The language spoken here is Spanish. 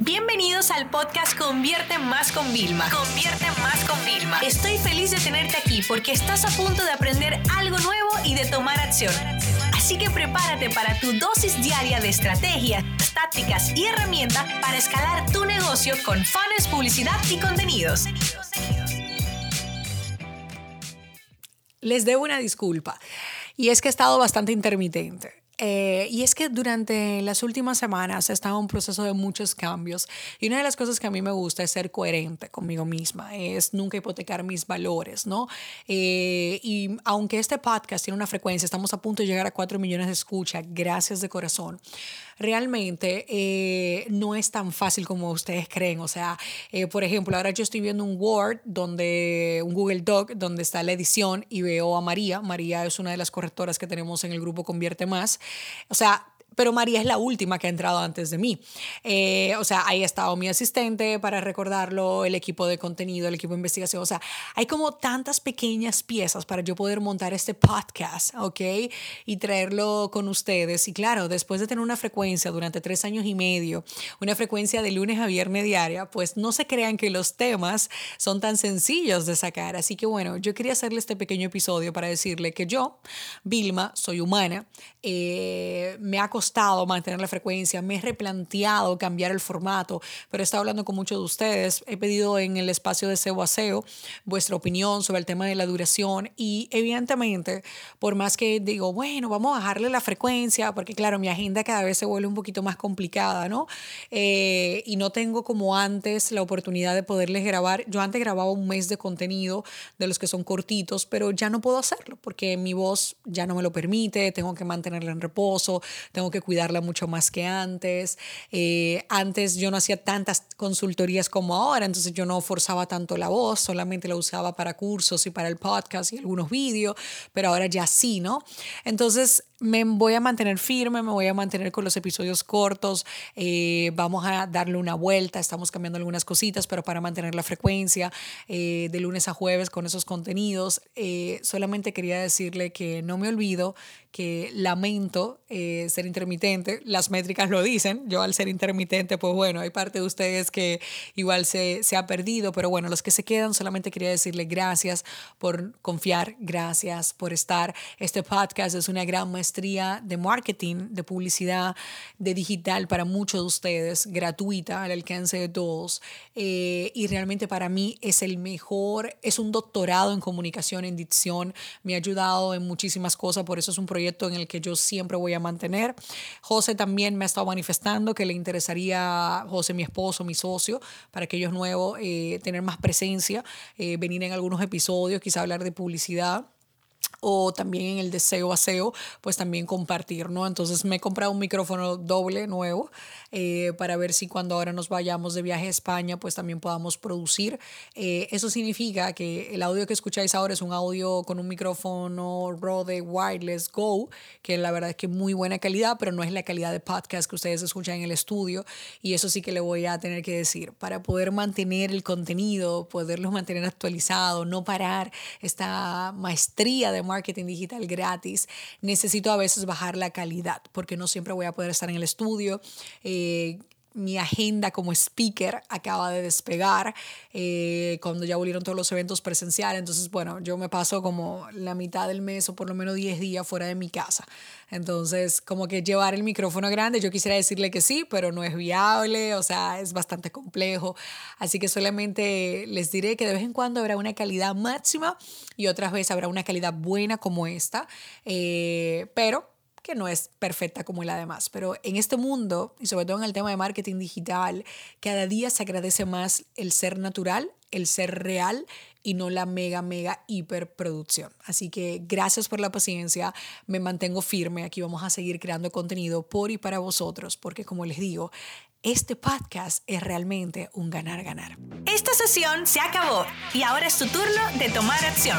Bienvenidos al podcast Convierte Más con Vilma. Convierte Más con Vilma. Estoy feliz de tenerte aquí porque estás a punto de aprender algo nuevo y de tomar acción. Así que prepárate para tu dosis diaria de estrategias, tácticas y herramientas para escalar tu negocio con fans, publicidad y contenidos. Les debo una disculpa y es que he estado bastante intermitente. Eh, y es que durante las últimas semanas he estado en un proceso de muchos cambios y una de las cosas que a mí me gusta es ser coherente conmigo misma, es nunca hipotecar mis valores, ¿no? Eh, y aunque este podcast tiene una frecuencia, estamos a punto de llegar a 4 millones de escuchas, gracias de corazón realmente eh, no es tan fácil como ustedes creen. O sea, por ejemplo, ahora yo estoy viendo un Word, donde, un Google Doc, donde está la edición y veo a María. María es una de las correctoras que tenemos en el grupo Convierte Más. O sea, pero María es la última que ha entrado antes de mí. Eh, o sea, ahí ha estado mi asistente para recordarlo, el equipo de contenido, el equipo de investigación. O sea, hay como tantas pequeñas piezas para yo poder montar este podcast, ¿ok? Y traerlo con ustedes. Y claro, después de tener una frecuencia durante tres años y medio, una frecuencia de lunes a viernes diaria, pues no se crean que los temas son tan sencillos de sacar. Así que bueno, yo quería hacerle este pequeño episodio para decirle que yo, Vilma, soy humana, eh, me ha costado mantener la frecuencia, me he replanteado cambiar el formato, pero he estado hablando con muchos de ustedes, he pedido en el espacio de SEO a SEO vuestra opinión sobre el tema de la duración y evidentemente, por más que digo, bueno, vamos a bajarle la frecuencia, porque claro, mi agenda cada vez se vuelve un poquito más complicada, ¿no? Eh, y no tengo como antes la oportunidad de poderles grabar. Yo antes grababa un mes de contenido de los que son cortitos, pero ya no puedo hacerlo porque mi voz ya no me lo permite, tengo que mantener en reposo, tengo que cuidarla mucho más que antes. Eh, antes yo no hacía tantas consultorías como ahora, entonces yo no forzaba tanto la voz, solamente la usaba para cursos y para el podcast y algunos vídeos, pero ahora ya sí, ¿no? Entonces me voy a mantener firme, me voy a mantener con los episodios cortos, eh, vamos a darle una vuelta, estamos cambiando algunas cositas, pero para mantener la frecuencia eh, de lunes a jueves con esos contenidos, solamente quería decirle que no me olvido que lamento eh, ser intermitente. Las métricas lo dicen. Yo al ser intermitente, pues bueno, hay parte de ustedes que igual se, se ha perdido, pero bueno, los que se quedan, solamente quería decirle gracias por confiar, gracias por estar. Este podcast es una gran maestría de marketing, de publicidad, de digital para muchos de ustedes, gratuita, al alcance de todos. Eh, y realmente para mí es el mejor, es un doctorado en comunicación, en dicción. Me ha ayudado en muchísimas cosas, por eso es un proyecto en el que yo siempre voy a mantener. José también me ha estado manifestando que le interesaría, José, mi esposo, mi socio, para aquellos nuevos, eh, tener más presencia, eh, venir en algunos episodios, quizá hablar de publicidad o también en el deseo aseo, pues también compartir, ¿no? Entonces me he comprado un micrófono doble nuevo eh, para ver si cuando ahora nos vayamos de viaje a España, pues también podamos producir. Eh, eso significa que el audio que escucháis ahora es un audio con un micrófono Rode Wireless Go, que la verdad es que muy buena calidad, pero no es la calidad de podcast que ustedes escuchan en el estudio. Y eso sí que le voy a tener que decir, para poder mantener el contenido, poderlos mantener actualizados, no parar esta maestría de marketing digital gratis, necesito a veces bajar la calidad porque no siempre voy a poder estar en el estudio. Eh, mi agenda como speaker acaba de despegar eh, cuando ya volvieron todos los eventos presenciales. Entonces, bueno, yo me paso como la mitad del mes o por lo menos 10 días fuera de mi casa. Entonces, como que llevar el micrófono grande, yo quisiera decirle que sí, pero no es viable, o sea, es bastante complejo. Así que solamente les diré que de vez en cuando habrá una calidad máxima y otras veces habrá una calidad buena como esta. Eh, pero que no es perfecta como la demás, pero en este mundo, y sobre todo en el tema de marketing digital, cada día se agradece más el ser natural, el ser real y no la mega, mega hiperproducción. Así que gracias por la paciencia, me mantengo firme, aquí vamos a seguir creando contenido por y para vosotros, porque como les digo, este podcast es realmente un ganar-ganar. Esta sesión se acabó y ahora es tu turno de tomar acción.